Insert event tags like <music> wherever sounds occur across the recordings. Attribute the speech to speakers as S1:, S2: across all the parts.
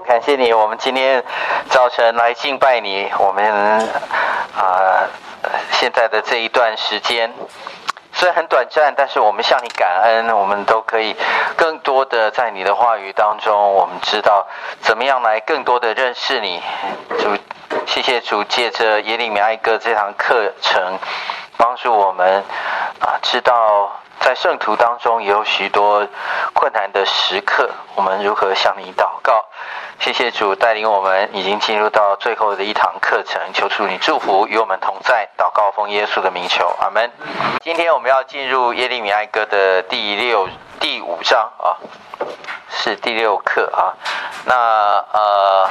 S1: 感谢你，我们今天早晨来敬拜你。我们啊、现在的这一段时间虽然很短暂，但是我们向你感恩，我们都可以更多的在你的话语当中，我们知道怎么样来更多的认识你。主，谢谢主，借着耶利米哀歌这堂课程，帮助我们啊，知道。在圣徒当中也有许多困难的时刻，我们如何向你祷告？谢谢主带领我们，已经进入到最后的一堂课程，求主你祝福与我们同在。祷告奉耶稣的名求，阿门。今天我们要进入耶利米哀歌的第六、第五章啊。是第六课啊，那呃，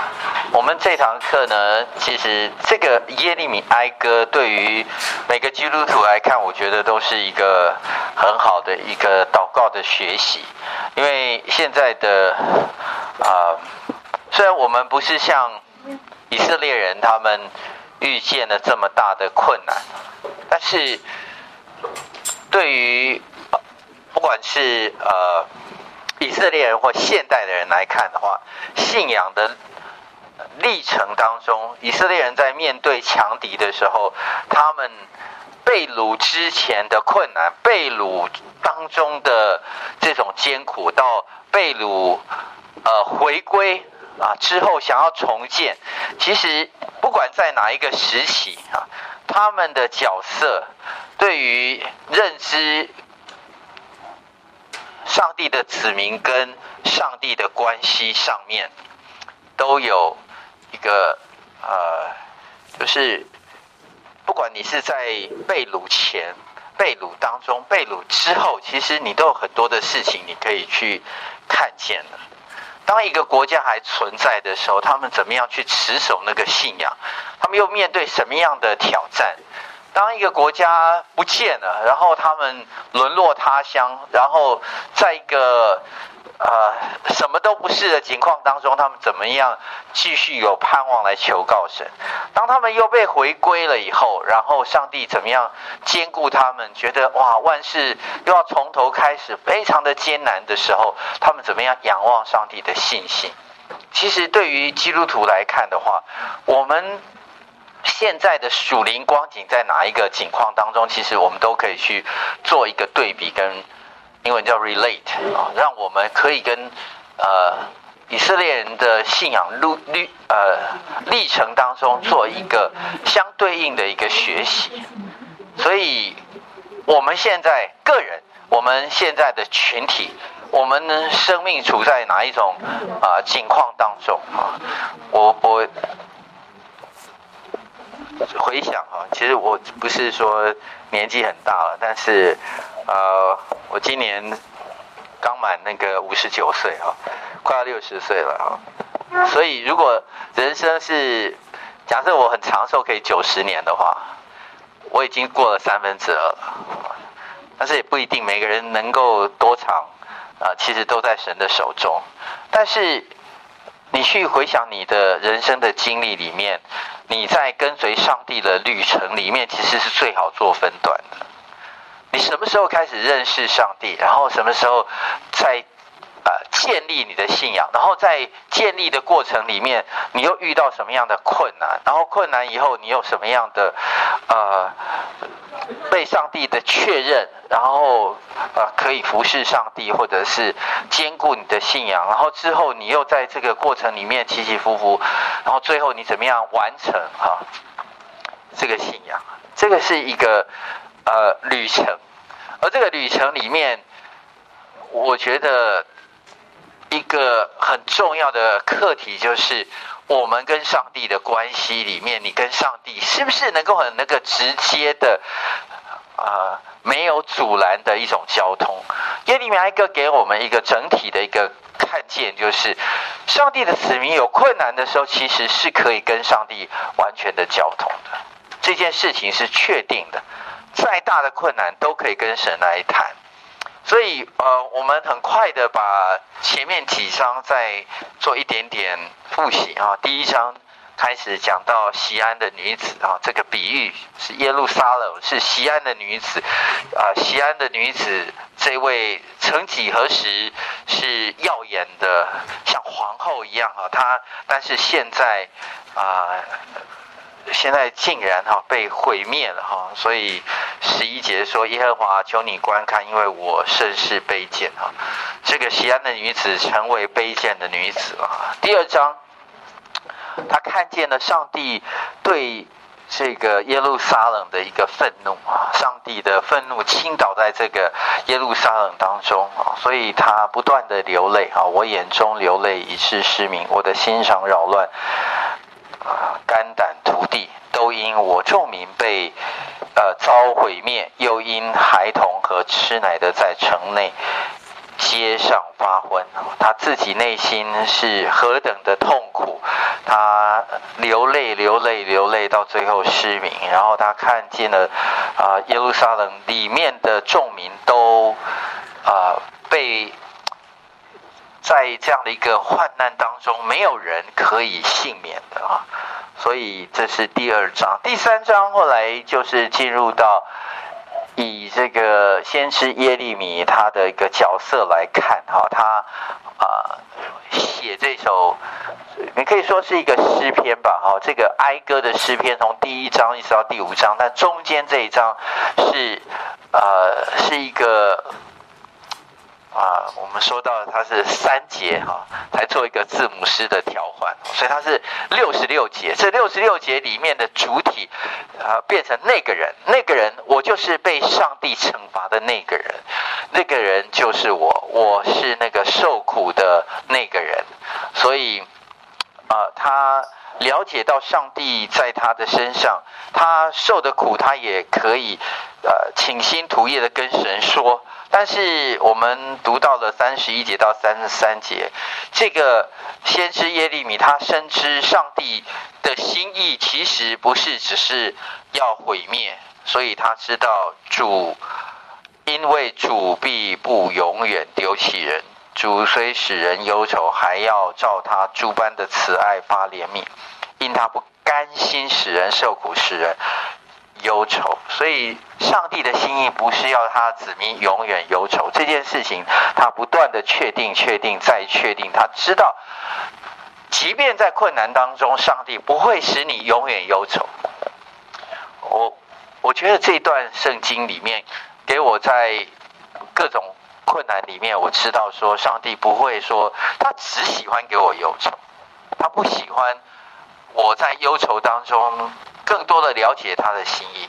S1: 我们这堂课呢，其实这个耶利米哀歌对于每个基督徒来看，我觉得都是一个很好的一个祷告的学习，因为现在的啊、虽然我们不是像以色列人他们遇见了这么大的困难，但是对于不管是呃。以色列人或现代的人来看的话，信仰的历程当中，以色列人在面对强敌的时候，他们被掳之前的困难，被掳当中的这种艰苦，到被掳呃回归啊之后想要重建，其实不管在哪一个时期啊，他们的角色对于认知。上帝的子民跟上帝的关系上面，都有一个呃，就是不管你是在被掳前、被掳当中、被掳之后，其实你都有很多的事情你可以去看见的。当一个国家还存在的时候，他们怎么样去持守那个信仰？他们又面对什么样的挑战？当一个国家不见了，然后他们沦落他乡，然后在一个呃什么都不是的情况当中，他们怎么样继续有盼望来求告神？当他们又被回归了以后，然后上帝怎么样兼顾他们？觉得哇，万事又要从头开始，非常的艰难的时候，他们怎么样仰望上帝的信心？其实对于基督徒来看的话，我们。现在的属灵光景在哪一个景况当中？其实我们都可以去做一个对比，跟英文叫 relate 啊，让我们可以跟呃以色列人的信仰路历呃历程当中做一个相对应的一个学习。所以，我们现在个人，我们现在的群体，我们呢生命处在哪一种啊、呃、情况当中啊？我我。回想哈，其实我不是说年纪很大了，但是呃，我今年刚满那个五十九岁哈，快要六十岁了哈。所以如果人生是假设我很长寿，可以九十年的话，我已经过了三分之二了。但是也不一定每个人能够多长啊，其实都在神的手中。但是你去回想你的人生的经历里面。你在跟随上帝的旅程里面，其实是最好做分段的。你什么时候开始认识上帝，然后什么时候在建立你的信仰，然后在建立的过程里面，你又遇到什么样的困难，然后困难以后你有什么样的呃。被上帝的确认，然后呃可以服侍上帝，或者是坚固你的信仰，然后之后你又在这个过程里面起起伏伏，然后最后你怎么样完成哈这个信仰？这个是一个呃旅程，而这个旅程里面，我觉得一个很重要的课题就是。我们跟上帝的关系里面，你跟上帝是不是能够很那个直接的，呃，没有阻拦的一种交通？耶利米哀歌给我们一个整体的一个看见，就是上帝的子民有困难的时候，其实是可以跟上帝完全的交通的。这件事情是确定的，再大的困难都可以跟神来谈。所以，呃，我们很快的把前面几章再做一点点复习啊。第一章开始讲到西安的女子啊，这个比喻是耶路撒冷是西安的女子啊，西安的女子这位曾几何时是耀眼的，像皇后一样啊，她但是现在啊。现在竟然哈被毁灭了哈，所以十一节说耶和华求你观看，因为我甚是卑贱啊。这个西安的女子成为卑贱的女子啊。第二章，她看见了上帝对这个耶路撒冷的一个愤怒啊，上帝的愤怒倾倒在这个耶路撒冷当中啊，所以她不断的流泪啊，我眼中流泪已是失明，我的心肠扰乱。肝胆，因我众民被呃遭毁灭，又因孩童和吃奶的在城内街上发昏。他自己内心是何等的痛苦，他流泪流泪流泪，到最后失明。然后他看见了啊、耶路撒冷里面的众民都啊、被。在这样的一个患难当中，没有人可以幸免的啊，所以这是第二章。第三章后来就是进入到以这个先知耶利米他的一个角色来看哈，他啊写这首，你可以说是一个诗篇吧哈，这个哀歌的诗篇从第一章一直到第五章，但中间这一章是呃是一个。啊，我们说到它是三节哈，才做一个字母诗的调换，所以它是六十六节。这六十六节里面的主体啊，变成那个人，那个人，我就是被上帝惩罚的那个人，那个人就是我，我是那个受苦的那个人。所以啊，他了解到上帝在他的身上，他受的苦，他也可以呃倾心吐意的跟神说。但是我们读到了三十一节到三十三节，这个先知耶利米他深知上帝的心意其实不是只是要毁灭，所以他知道主，因为主必不永远丢弃人，主虽使人忧愁，还要照他诸般的慈爱发怜悯，因他不甘心使人受苦，使人。忧愁，所以上帝的心意不是要他子民永远忧愁这件事情，他不断的确定、确定再确定。他知道，即便在困难当中，上帝不会使你永远忧愁。我我觉得这段圣经里面，给我在各种困难里面，我知道说，上帝不会说他只喜欢给我忧愁，他不喜欢我在忧愁当中。更多的了解他的心意，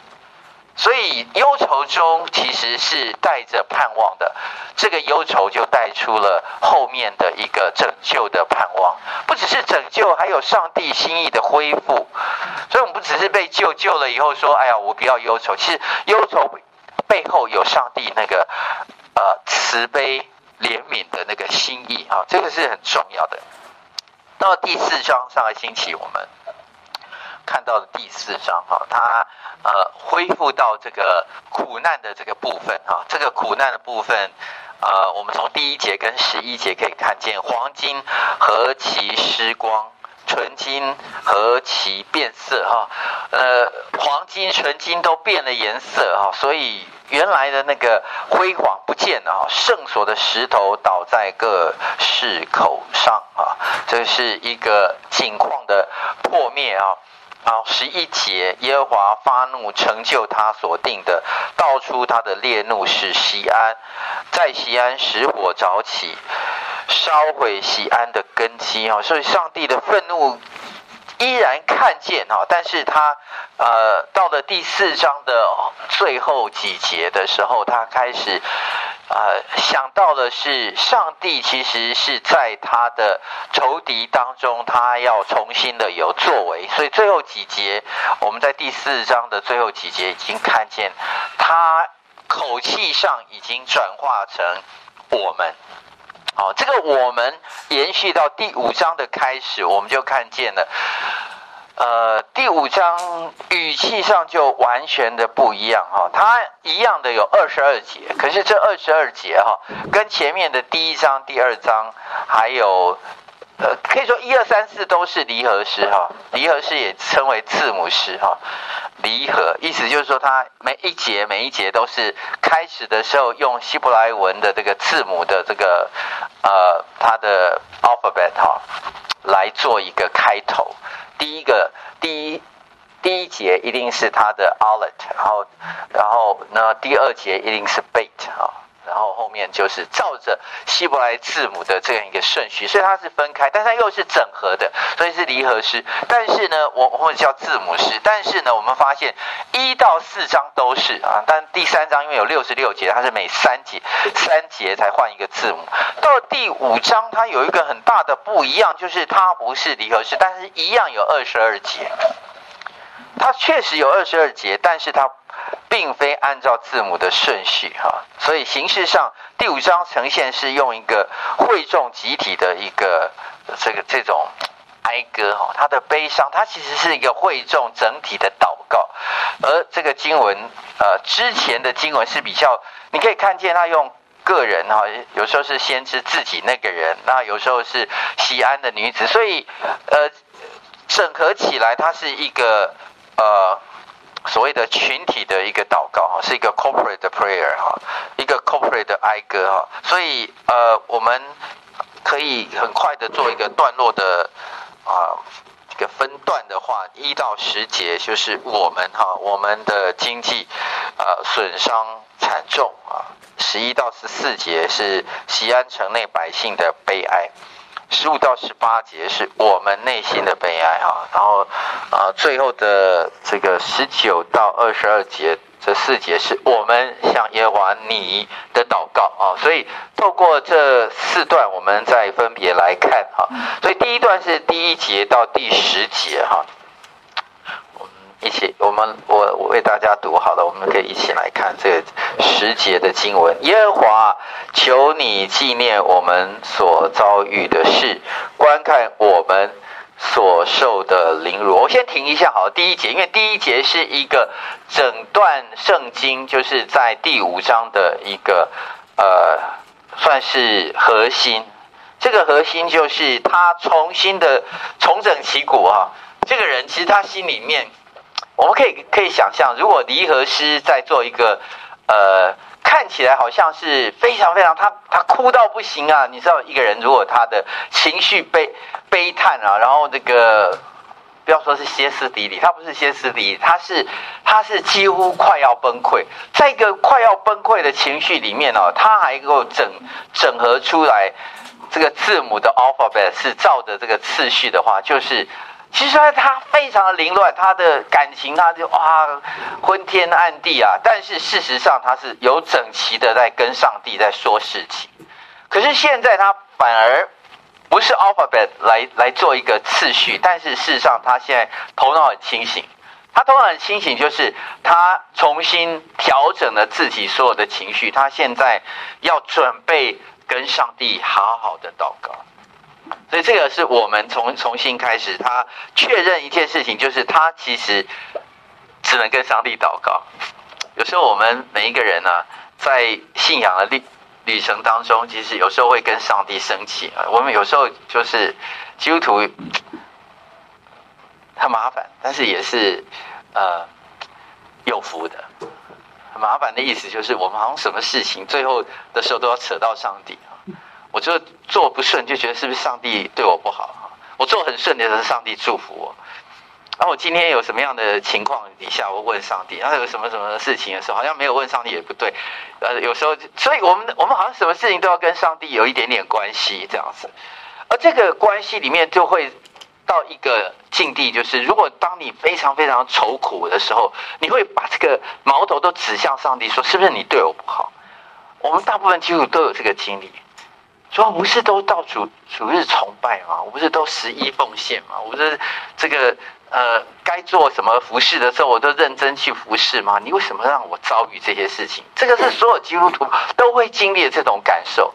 S1: 所以忧愁中其实是带着盼望的。这个忧愁就带出了后面的一个拯救的盼望，不只是拯救，还有上帝心意的恢复。所以，我们不只是被救，救了以后说：“哎呀，我不要忧愁。”其实，忧愁背后有上帝那个呃慈悲怜悯的那个心意啊，这个是很重要的。到第四章上个星期我们。看到的第四章哈，他呃恢复到这个苦难的这个部分哈，这个苦难的部分，呃，我们从第一节跟十一节可以看见，黄金何其失光，纯金何其变色哈，呃，黄金、纯金都变了颜色哈，所以原来的那个辉煌不见了哈，圣所的石头倒在各市口上啊，这是一个景况的破灭啊。好，十一节，耶和华发怒，成就他所定的，道出他的烈怒，使西安，在西安使火着起，烧毁西安的根基啊！所以上帝的愤怒依然看见啊，但是他呃，到了第四章的最后几节的时候，他开始。呃，想到的是，上帝其实是在他的仇敌当中，他要重新的有作为。所以最后几节，我们在第四章的最后几节已经看见，他口气上已经转化成我们。好，这个我们延续到第五章的开始，我们就看见了。呃，第五章语气上就完全的不一样哈，它一样的有二十二节，可是这二十二节哈，跟前面的第一章、第二章还有呃，可以说一二三四都是离合诗哈，离合诗也称为字母诗哈。离合意思就是说，它每一节每一节都是开始的时候用希伯来文的这个字母的这个呃它的 alphabet 哈来做一个开头。第一个第一第一节一定是它的 aleph，然后然后呢第二节一定是 bet 哈。然后后面就是照着希伯来字母的这样一个顺序，所以它是分开，但它又是整合的，所以是离合诗。但是呢，我或者叫字母诗。但是呢，我们发现一到四章都是啊，但第三章因为有六十六节，它是每三节三节才换一个字母。到了第五章，它有一个很大的不一样，就是它不是离合诗，但是一样有二十二节。它确实有二十二节，但是它。并非按照字母的顺序哈，所以形式上第五章呈现是用一个会众集体的一个这个这种哀歌哈，他的悲伤，它其实是一个会众整体的祷告，而这个经文呃之前的经文是比较，你可以看见他用个人哈，有时候是先知自己那个人，那有时候是西安的女子，所以呃整合起来，它是一个呃。所谓的群体的一个祷告哈，是一个 corporate 的 prayer 哈，一个 corporate 的哀歌哈，所以呃，我们可以很快的做一个段落的啊，这个分段的话，一到十节就是我们哈，我们的经济呃损伤惨重啊，十一到十四节是西安城内百姓的悲哀。十五到十八节是我们内心的悲哀哈，然后啊，最后的这个十九到二十二节这四节是我们向耶和华你的祷告啊，所以透过这四段，我们再分别来看哈，所以第一段是第一节到第十节哈。一起，我们我我为大家读好了，我们可以一起来看这个十节的经文。耶和华，求你纪念我们所遭遇的事，观看我们所受的凌辱。我先停一下，好，第一节，因为第一节是一个整段圣经，就是在第五章的一个呃，算是核心。这个核心就是他重新的重整旗鼓啊。这个人其实他心里面。我们可以可以想象，如果离合师在做一个，呃，看起来好像是非常非常他他哭到不行啊！你知道，一个人如果他的情绪悲悲叹啊，然后这个不要说是歇斯底里，他不是歇斯底里，他是他是几乎快要崩溃，在一个快要崩溃的情绪里面哦，他还能够整整合出来这个字母的 alphabet 是照着这个次序的话，就是。其实他非常的凌乱，他的感情他就哇昏天暗地啊。但是事实上他是有整齐的在跟上帝在说事情。可是现在他反而不是 alphabet 来来做一个次序，但是事实上他现在头脑很清醒。他头脑很清醒，就是他重新调整了自己所有的情绪。他现在要准备跟上帝好好的祷告。所以这个是我们从重新开始，他确认一件事情，就是他其实只能跟上帝祷告。有时候我们每一个人呢、在信仰的旅旅程当中，其实有时候会跟上帝生气啊。我们有时候就是基督徒很麻烦，但是也是呃有福的。很麻烦的意思就是，我们好像什么事情最后的时候都要扯到上帝。我就做不顺，就觉得是不是上帝对我不好？我做很顺的时候，上帝祝福我。然后我今天有什么样的情况底下，我问上帝。然后有什么什么事情的时候，好像没有问上帝也不对。呃，有时候，所以我们我们好像什么事情都要跟上帝有一点点关系这样子。而这个关系里面就会到一个境地，就是如果当你非常非常愁苦的时候，你会把这个矛头都指向上帝，说是不是你对我不好？我们大部分基督徒都有这个经历。说不是都到主主日崇拜吗？我不是都十一奉献吗？我不是这个呃该做什么服侍的时候，我都认真去服侍吗？你为什么让我遭遇这些事情？这个是所有基督徒都会经历的这种感受。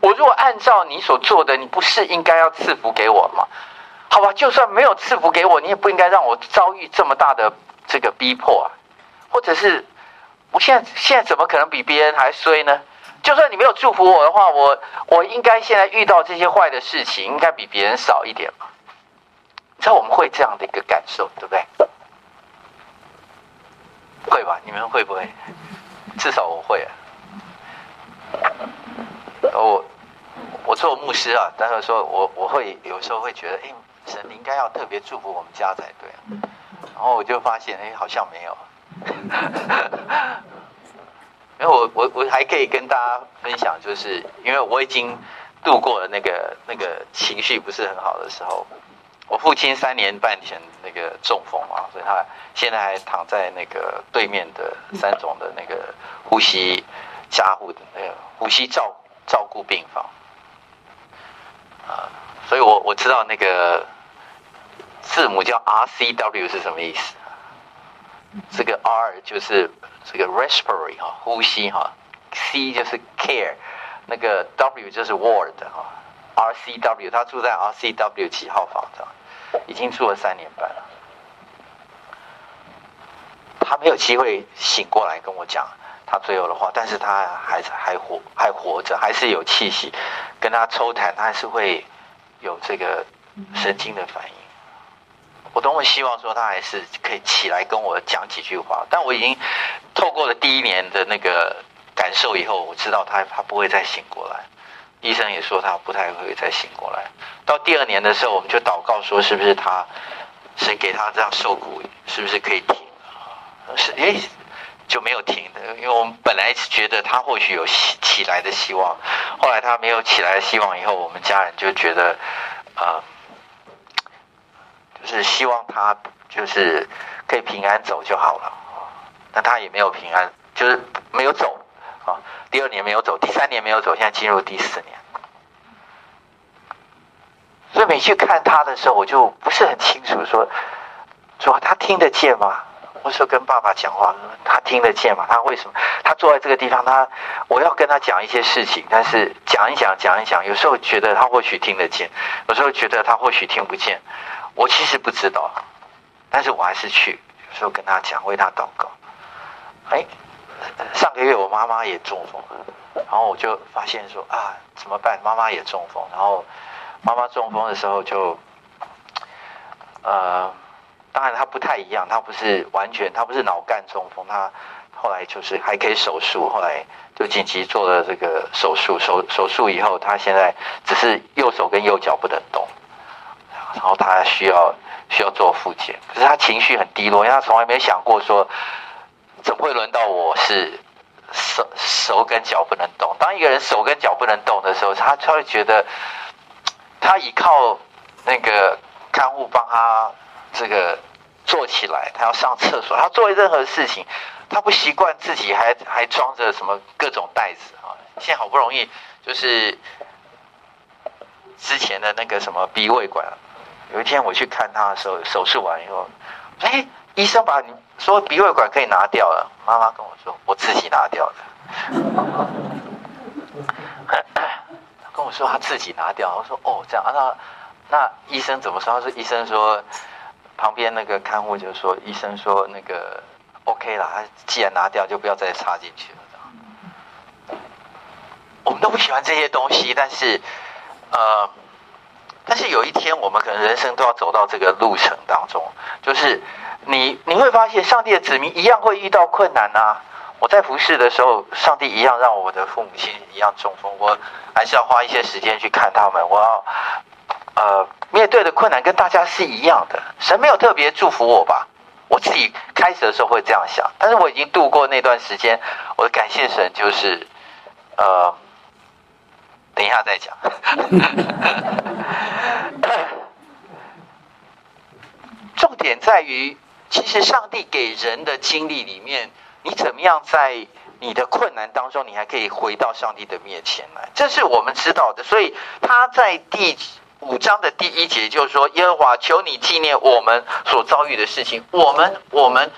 S1: 我如果按照你所做的，你不是应该要赐福给我吗？好吧，就算没有赐福给我，你也不应该让我遭遇这么大的这个逼迫啊！或者是我现在现在怎么可能比别人还衰呢？就算你没有祝福我的话，我我应该现在遇到这些坏的事情，应该比别人少一点嘛？你知道我们会这样的一个感受，对不对？会吧？你们会不会？至少我会啊。我我做牧师啊，但是说我我会有时候会觉得，哎，神你应该要特别祝福我们家才对。然后我就发现，哎，好像没有。因为我我我还可以跟大家分享，就是因为我已经度过了那个那个情绪不是很好的时候。我父亲三年半前那个中风啊，所以他现在还躺在那个对面的三总的那个呼吸加护的那个呼吸照照顾病房啊，所以我我知道那个字母叫 RCW 是什么意思。这个 R 就是这个 respiratory 哈，呼吸哈，C 就是 care，那个 W 就是 ward 哈，RCW 他住在 RCW 几号房子？已经住了三年半了，他没有机会醒过来跟我讲他最后的话，但是他还是还活还活着，还是有气息，跟他抽痰，他还是会有这个神经的反应。我多么希望说他还是可以起来跟我讲几句话，但我已经透过了第一年的那个感受以后，我知道他他不会再醒过来。医生也说他不太会再醒过来。到第二年的时候，我们就祷告说，是不是他谁给他这样受苦，是不是可以停？是诶，就没有停的，因为我们本来觉得他或许有起起来的希望，后来他没有起来的希望以后，我们家人就觉得啊。呃就是希望他就是可以平安走就好了，但他也没有平安，就是没有走啊。第二年没有走，第三年没有走，现在进入第四年。所以每去看他的时候，我就不是很清楚说，说他听得见吗？我说跟爸爸讲话，他听得见吗？他为什么？他坐在这个地方，他我要跟他讲一些事情，但是讲一讲，讲一讲，有时候觉得他或许听得见，有时候觉得他或许听不见。我其实不知道，但是我还是去，有时候跟他讲，为他祷告。哎，上个月我妈妈也中风，然后我就发现说啊，怎么办？妈妈也中风，然后妈妈中风的时候就，呃，当然她不太一样，她不是完全，她不是脑干中风，她后来就是还可以手术，后来就紧急做了这个手术，手手术以后，她现在只是右手跟右脚不能动。然后他需要需要做复检，可是他情绪很低落，因为他从来没想过说，怎么会轮到我是手手跟脚不能动？当一个人手跟脚不能动的时候，他他会觉得，他依靠那个看护帮他这个坐起来，他要上厕所，他做任何事情，他不习惯自己还 <laughs> 还装着什么各种袋子啊！现在好不容易就是之前的那个什么鼻胃管。有一天我去看他的时候，手术完以后，哎、欸，医生把你说鼻胃管可以拿掉了。妈妈跟我说，我自己拿掉的。<coughs> 跟我说他自己拿掉，我说哦这样啊，那那医生怎么说？他说医生说旁边那个看护就说医生说那个 OK 了，他既然拿掉，就不要再插进去了。我们都不喜欢这些东西，但是呃。但是有一天，我们可能人生都要走到这个路程当中，就是你你会发现，上帝的子民一样会遇到困难啊。我在服侍的时候，上帝一样让我的父母亲一样中风，我还是要花一些时间去看他们。我要呃面对的困难跟大家是一样的。神没有特别祝福我吧？我自己开始的时候会这样想，但是我已经度过那段时间。我的感谢神就是呃。等一下再讲。<laughs> 重点在于，其实上帝给人的经历里面，你怎么样在你的困难当中，你还可以回到上帝的面前来，这是我们知道的。所以他在第五章的第一节就是说：“耶和华，求你纪念我们所遭遇的事情。我们，我们。”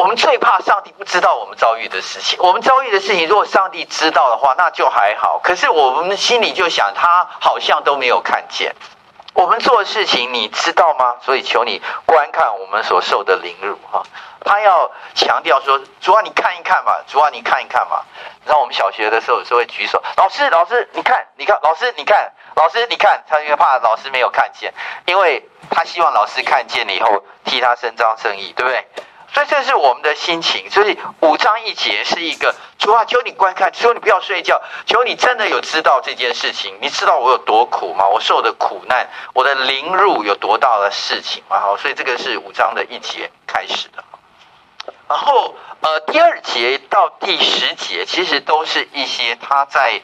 S1: 我们最怕上帝不知道我们遭遇的事情。我们遭遇的事情，如果上帝知道的话，那就还好。可是我们心里就想，他好像都没有看见我们做的事情，你知道吗？所以求你观看我们所受的凌辱，哈。他要强调说：“主啊，你看一看嘛，主啊，你看一看嘛。”然后我们小学的时候有时候会举手：“老师，老师，你看，你看，老师，你看，老师，你看。”他因为怕老师没有看见，因为他希望老师看见了以后替他伸张正义，对不对？所以这是我们的心情。所以五章一节是一个主啊，求你观看，求你不要睡觉，求你真的有知道这件事情。你知道我有多苦吗？我受的苦难，我的凌辱有多大的事情吗？好，所以这个是五章的一节开始的。然后呃，第二节到第十节，其实都是一些他在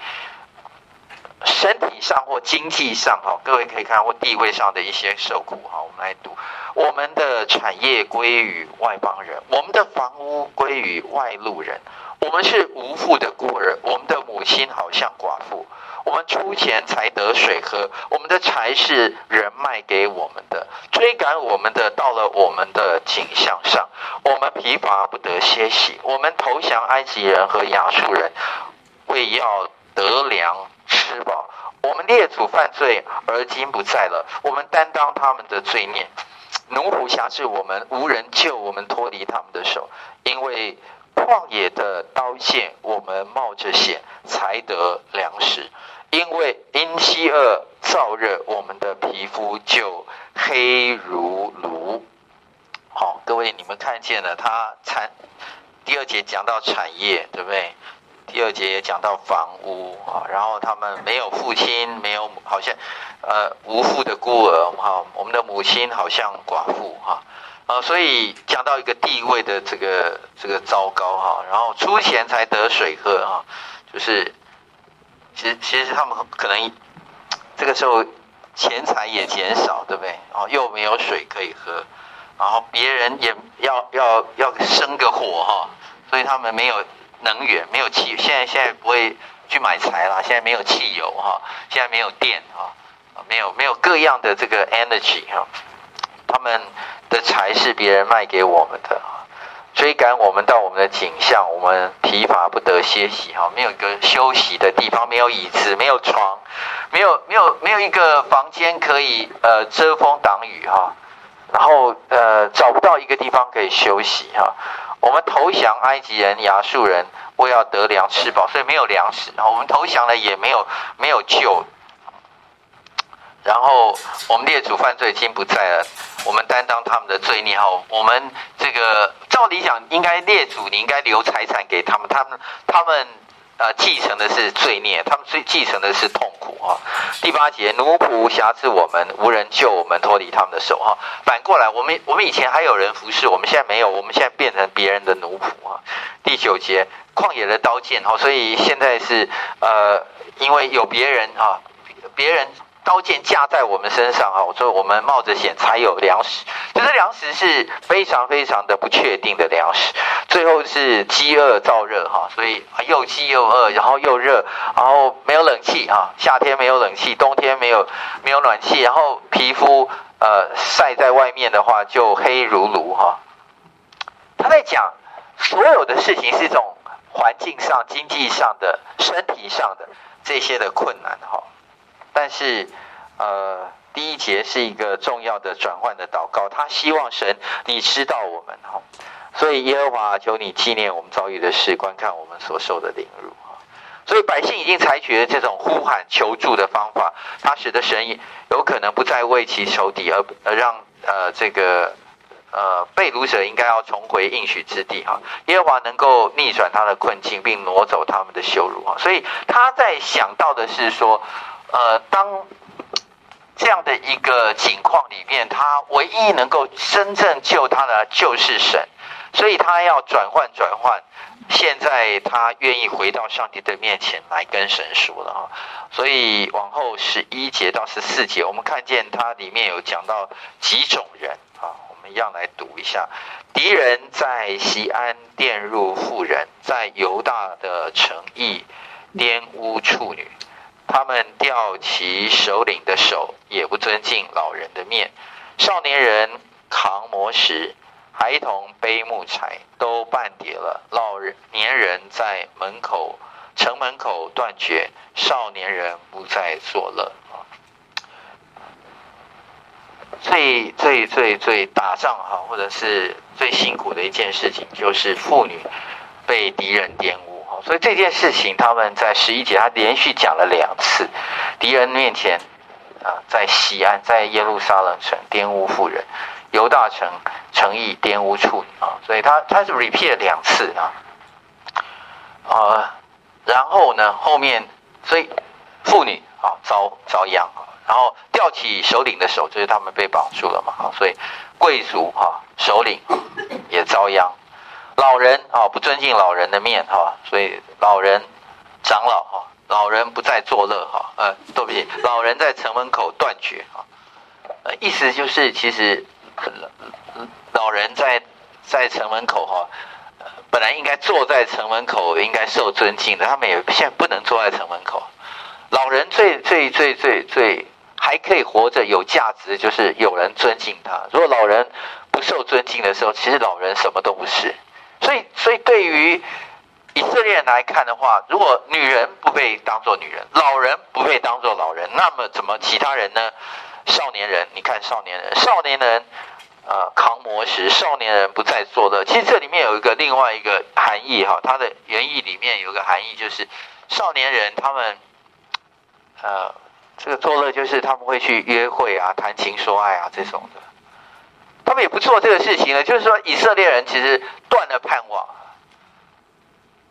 S1: 身体上或经济上哈，各位可以看或地位上的一些受苦哈。我们来读。我们的产业归于外邦人，我们的房屋归于外路人。我们是无父的孤儿，我们的母亲好像寡妇。我们出钱才得水喝，我们的财是人卖给我们的。追赶我们的到了我们的景象上，我们疲乏不得歇息。我们投降埃及人和亚述人，为要得粮吃饱。我们列祖犯罪，而今不在了。我们担当他们的罪孽。奴仆挟制我们，无人救我们脱离他们的手，因为旷野的刀剑，我们冒着险才得粮食；因为因饥饿燥热，我们的皮肤就黑如炉。好，各位你们看见了，他产第二节讲到产业，对不对？第二节也讲到房屋啊，然后他们没有父亲，没有好像呃无父的孤儿哈，我们的母亲好像寡妇哈，啊，所以讲到一个地位的这个这个糟糕哈，然后出钱才得水喝哈，就是其实其实他们可能这个时候钱财也减少，对不对？啊，又没有水可以喝，然后别人也要要要生个火哈，所以他们没有。能源没有汽，现在现在不会去买柴了。现在没有汽油哈，现在没有电哈，没有没有各样的这个 energy 哈。他们的柴是别人卖给我们的，追赶我们到我们的景象，我们疲乏不得歇息哈，没有一个休息的地方，没有椅子，没有床，没有没有没有一个房间可以呃遮风挡雨哈，然后呃找不到一个地方可以休息哈。我们投降埃及人、亚述人，为要得粮吃饱，所以没有粮食。然后我们投降了，也没有没有救。然后我们列祖犯罪，已经不在了。我们担当他们的罪孽。哈，我们这个照理讲，应该列祖，你应该留财产给他们。他们他们。呃，继承的是罪孽，他们最继承的是痛苦啊。第八节，奴仆挟制我们，无人救我们脱离他们的手哈。反过来，我们我们以前还有人服侍，我们现在没有，我们现在变成别人的奴仆啊。第九节，旷野的刀剑哈，所以现在是呃，因为有别人啊，别人。刀剑架在我们身上啊！我说我们冒着险才有粮食，就是粮食是非常非常的不确定的粮食。最后是饥饿燥热哈，所以又饥又饿，然后又热，然后没有冷气啊，夏天没有冷气，冬天没有没有暖气，然后皮肤呃晒在外面的话就黑如炉哈。他在讲所有的事情是一种环境上、经济上的、身体上的这些的困难哈。但是，呃，第一节是一个重要的转换的祷告，他希望神你知道我们哈，所以耶和华求你纪念我们遭遇的事，观看我们所受的凌辱。所以百姓已经采取了这种呼喊求助的方法，他使得神有可能不再为其仇敌，而而让呃这个呃被掳者应该要重回应许之地哈。耶和华能够逆转他的困境，并挪走他们的羞辱啊。所以他在想到的是说。呃，当这样的一个境况里面，他唯一能够真正救他的就是神，所以他要转换转换。现在他愿意回到上帝的面前来跟神说了啊，所以往后十一节到十四节，我们看见他里面有讲到几种人啊，我们一样来读一下：敌人在西安玷辱妇人，在犹大的城邑玷污处女。他们吊起首领的手，也不尊敬老人的面；少年人扛磨石，孩童背木柴，都半跌了。老人年人在门口城门口断绝，少年人不再作乐。最最最最打仗哈，或者是最辛苦的一件事情，就是妇女被敌人玷污哈。所以这件事情，他们在十一节，他连续讲了两次，敌人面前啊，在西安，在耶路撒冷城玷污妇人，犹大城诚意玷污处女啊。所以他他是 repeat 了两次啊，啊，然后呢，后面所以妇女啊遭遭殃啊。然后吊起首领的手，就是他们被绑住了嘛啊，所以贵族哈首领也遭殃，老人啊不尊敬老人的面哈，所以老人长老哈老人不再作乐哈，呃对不起，老人在城门口断绝啊，呃意思就是其实老人在在城门口哈，本来应该坐在城门口应该受尊敬的，他们也现在不能坐在城门口，老人最最最最最。还可以活着有价值，就是有人尊敬他。如果老人不受尊敬的时候，其实老人什么都不是。所以，所以对于以色列人来看的话，如果女人不被当做女人，老人不被当做老人，那么怎么其他人呢？少年人，你看少年人，少年人呃扛磨石，少年人不再作乐。其实这里面有一个另外一个含义哈，它的原意里面有个含义就是少年人他们呃。这个作乐就是他们会去约会啊、谈情说爱啊这种的，他们也不做这个事情了。就是说，以色列人其实断了盼望。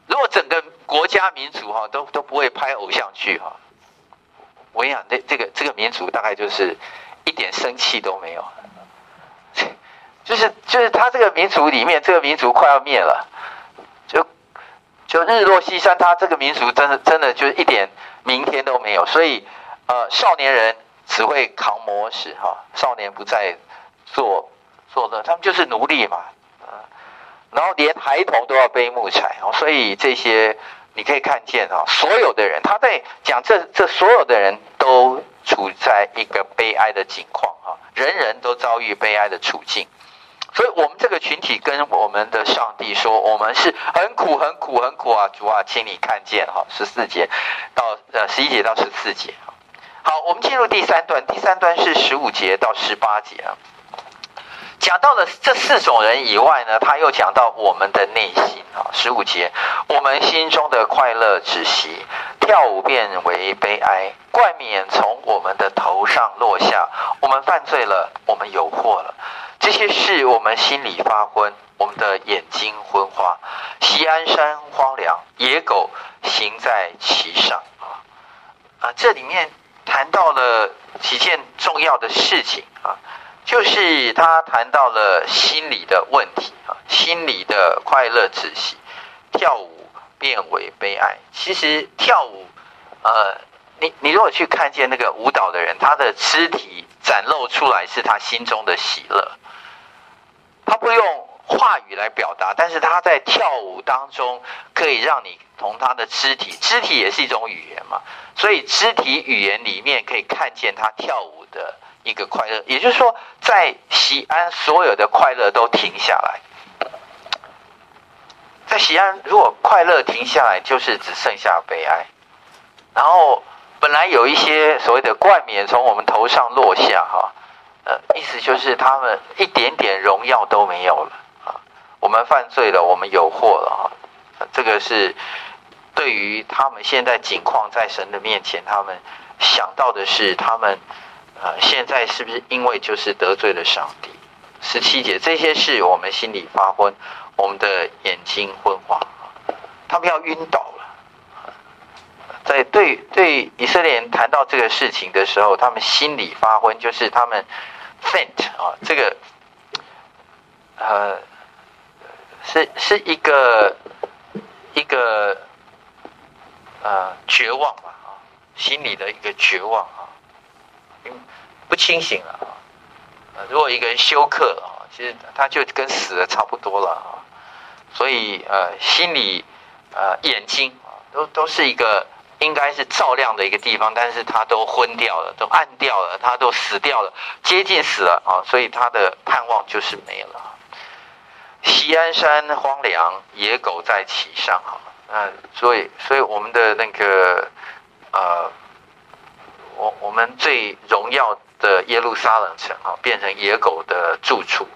S1: 如果整个国家民族哈都都不会拍偶像剧哈，我跟你讲，这这个这个民族大概就是一点生气都没有，<laughs> 就是就是他这个民族里面，这个民族快要灭了，就就日落西山，他这个民族真的真的就是一点明天都没有，所以。呃，少年人只会扛磨石哈，少年不再做做的，他们就是奴隶嘛，然后连孩童都要背木材，所以这些你可以看见哈，所有的人他在讲这这所有的人都处在一个悲哀的境况哈，人人都遭遇悲哀的处境，所以我们这个群体跟我们的上帝说，我们是很苦很苦很苦啊，主啊，请你看见哈，十四节到呃十一节到十四节。好，我们进入第三段。第三段是十五节到十八节啊，讲到了这四种人以外呢，他又讲到我们的内心啊。十五节，我们心中的快乐止息，跳舞变为悲哀，冠冕从我们的头上落下。我们犯罪了，我们有祸了。这些事我们心里发昏，我们的眼睛昏花。西安山荒凉，野狗行在其上啊啊，这里面。谈到了几件重要的事情啊，就是他谈到了心理的问题啊，心理的快乐窒息，跳舞变为悲哀。其实跳舞，呃，你你如果去看见那个舞蹈的人，他的肢体展露出来是他心中的喜乐，他不用话语来表达，但是他在跳舞当中可以让你从他的肢体，肢体也是一种语言嘛。所以肢体语言里面可以看见他跳舞的一个快乐，也就是说，在西安所有的快乐都停下来。在西安，如果快乐停下来，就是只剩下悲哀。然后本来有一些所谓的冠冕从我们头上落下，哈，呃，意思就是他们一点点荣耀都没有了啊。我们犯罪了，我们有祸了，哈，这个是。对于他们现在境况，在神的面前，他们想到的是，他们呃，现在是不是因为就是得罪了上帝？十七节这些事，我们心里发昏，我们的眼睛昏花，他们要晕倒了。在对对以色列人谈到这个事情的时候，他们心里发昏，就是他们 faint 啊，这个呃，是是一个一个。呃，绝望吧，啊，心里的一个绝望啊，不清醒了啊。如果一个人休克啊，其实他就跟死了差不多了啊。所以呃，心里呃，眼睛，都都是一个应该是照亮的一个地方，但是他都昏掉了，都暗掉了，他都死掉了，接近死了啊。所以他的盼望就是没了。西安山荒凉，野狗在其上哈。那，所以，所以我们的那个，呃，我我们最荣耀的耶路撒冷城啊，变成野狗的住处。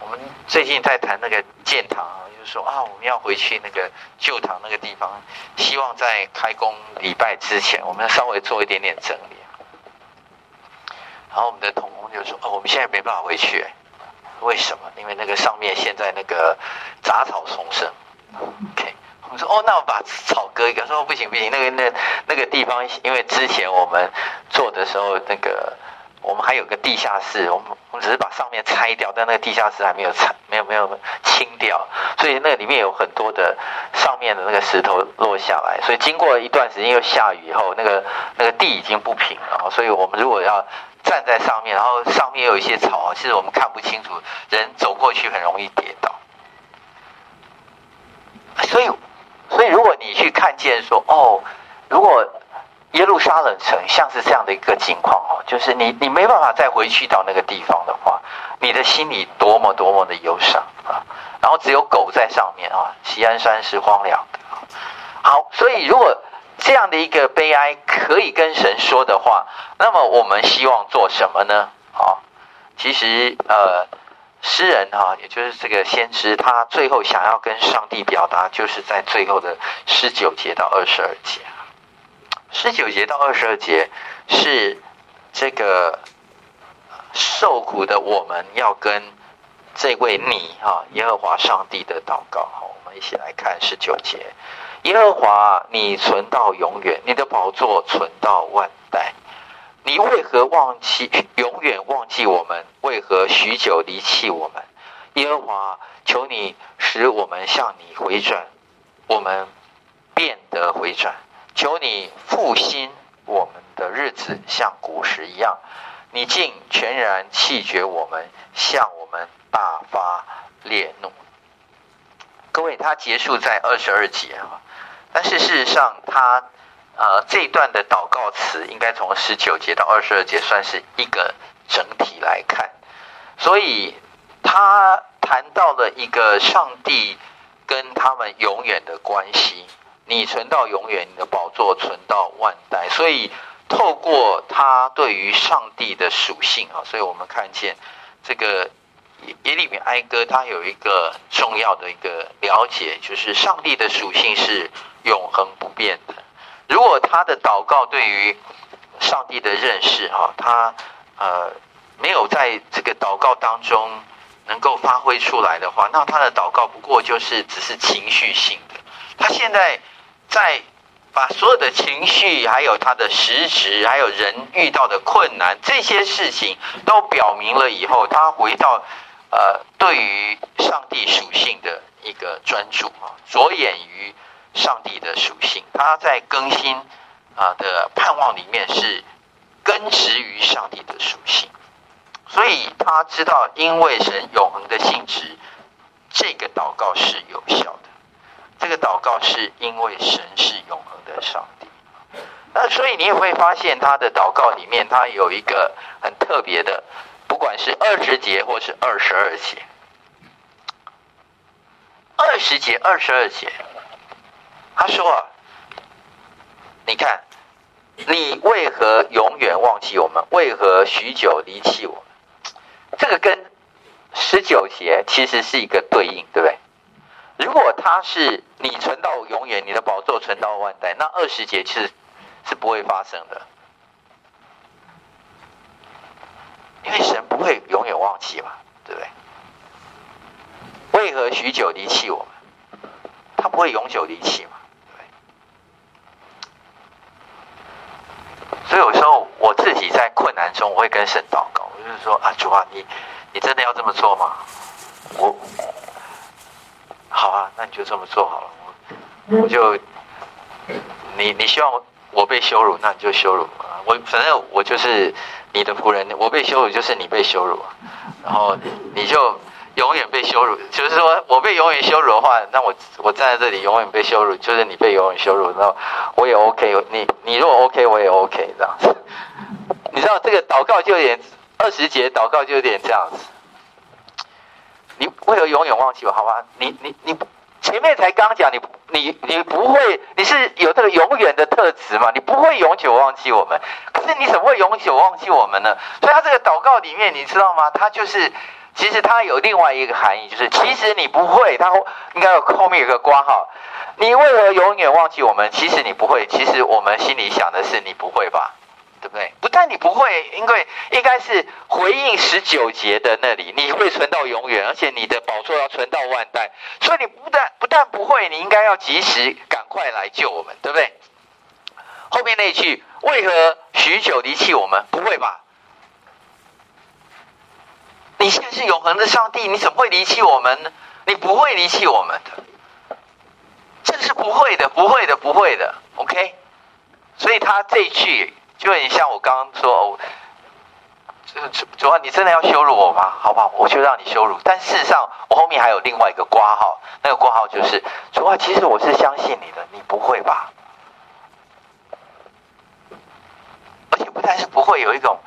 S1: 我们最近在谈那个建堂啊，就是说啊，我们要回去那个旧堂那个地方，希望在开工礼拜之前，我们稍微做一点点整理。然后我们的同工就说：“哦，我们现在没办法回去，为什么？因为那个上面现在那个杂草丛生。” OK，我说：“哦，那我把草割一割。”说：“不行不行，那个那那个地方，因为之前我们做的时候，那个我们还有个地下室，我们我们只是把上面拆掉，但那个地下室还没有拆，没有没有清掉，所以那里面有很多的上面的那个石头落下来。所以经过一段时间又下雨以后，那个那个地已经不平了。所以我们如果要站在上面，然后上面有一些草，其实我们看不清楚，人走过去很容易跌倒。所以，所以如果你去看见说，哦，如果耶路撒冷城像是这样的一个境况哦，就是你你没办法再回去到那个地方的话，你的心里多么多么的忧伤啊！然后只有狗在上面啊，西安山是荒凉的。好，所以如果。这样的一个悲哀可以跟神说的话，那么我们希望做什么呢？啊，其实呃，诗人哈，也就是这个先知，他最后想要跟上帝表达，就是在最后的十九节到二十二节。十九节到二十二节是这个受苦的我们要跟这位你哈耶和华上帝的祷告。好，我们一起来看十九节。耶和华，你存到永远，你的宝座存到万代。你为何忘记 <laughs> 永远忘记我们？为何许久离弃我们？耶和华，求你使我们向你回转，我们变得回转。求你复兴我们的日子，像古时一样。你竟全然弃绝我们，向我们大发烈怒。各位，他结束在二十二节啊。但是事实上，他呃这一段的祷告词应该从十九节到二十二节算是一个整体来看，所以他谈到了一个上帝跟他们永远的关系。你存到永远，你的宝座存到万代。所以透过他对于上帝的属性啊，所以我们看见这个。耶利米哀歌，它有一个重要的一个了解，就是上帝的属性是永恒不变的。如果他的祷告对于上帝的认识，哈，他呃没有在这个祷告当中能够发挥出来的话，那他的祷告不过就是只是情绪性的。他现在在把所有的情绪，还有他的实质，还有人遇到的困难这些事情都表明了以后，他回到。呃，对于上帝属性的一个专注啊，着眼于上帝的属性，他在更新啊的盼望里面是根植于上帝的属性，所以他知道，因为神永恒的性质，这个祷告是有效的。这个祷告是因为神是永恒的上帝，那所以你也会发现他的祷告里面，他有一个很特别的。不管是二十节或是二十二节，二十节、二十二节，他说啊，你看，你为何永远忘记我们？为何许久离弃我们？这个跟十九节其实是一个对应，对不对？如果他是你存到永远，你的宝座存到万代，那二十节其实是不会发生的。因为神不会永远忘记嘛，对不对？为何许久离弃我们？他不会永久离弃嘛，对不对？所以有时候我自己在困难中，我会跟神祷告，我就是说啊，主啊，你你真的要这么做吗？我好啊，那你就这么做好了。我我就你你希望我被羞辱，那你就羞辱啊。我反正我就是。你的仆人，我被羞辱就是你被羞辱，然后你就永远被羞辱。就是说我被永远羞辱的话，那我我站在这里永远被羞辱，就是你被永远羞辱，然后我也 OK。你你如果 OK，我也 OK 这样子。你知道这个祷告就有点二十节祷告就有点这样子。你为何永远忘记我？好吧，你你你前面才刚讲，你你你不会，你是有这个永远的特质嘛？你不会永久忘记我们，可是你怎么会永久忘记我们呢？所以他这个祷告里面，你知道吗？他就是，其实它有另外一个含义，就是其实你不会，它应该有后面有个括号，你为何永远忘记我们？其实你不会，其实我们心里想的是你不会吧？对不对？不但你不会，因为应该是回应十九节的那里，你会存到永远，而且你的宝座要存到万代。所以你不但不但不会，你应该要及时赶快来救我们，对不对？后面那一句，为何许久离弃我们？不会吧？你现在是永恒的上帝，你怎么会离弃我们呢？你不会离弃我们的，这是不会的，不会的，不会的。OK，所以他这一句。就很像我刚刚说，哦，主主啊，你真的要羞辱我吗？好吧，我就让你羞辱。但事实上，我后面还有另外一个括号，那个括号就是主啊，其实我是相信你的，你不会吧？而且不但是不会，有一种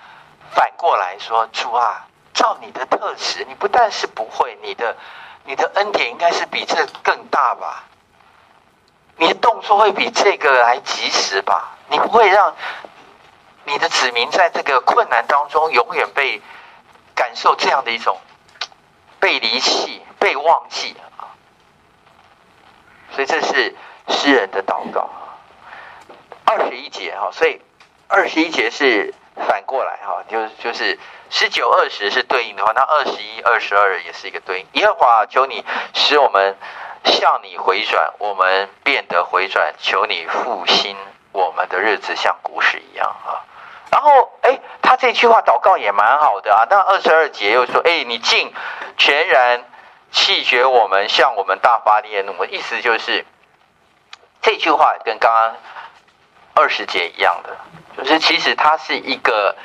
S1: 反过来说，主啊，照你的特质，你不但是不会，你的你的恩典应该是比这更大吧？你的动作会比这个还及时吧？你不会让。你的子民在这个困难当中，永远被感受这样的一种被离弃、被忘记啊！所以这是诗人的祷告。二十一节哈，所以二十一节是反过来哈，就就是十九、二十是对应的话，那二十一、二十二也是一个对应。耶和华求你使我们向你回转，我们变得回转，求你复兴我们的日子，像古时一样啊！然后，哎，他这句话祷告也蛮好的啊。那二十二节又说，哎，你竟全然弃绝我们，向我们大发烈怒。意思就是，这句话跟刚刚二十节一样的，就是其实它是一个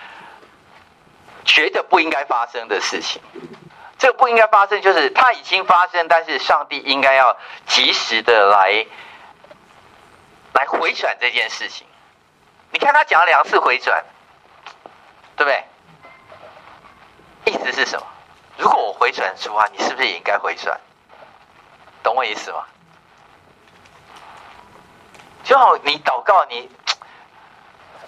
S1: 觉得不应该发生的事情。这不应该发生，就是它已经发生，但是上帝应该要及时的来来回转这件事情。你看他讲了两次回转。对不对？意思是什么？如果我回转主啊，你是不是也应该回转？懂我意思吗？就好，你祷告，你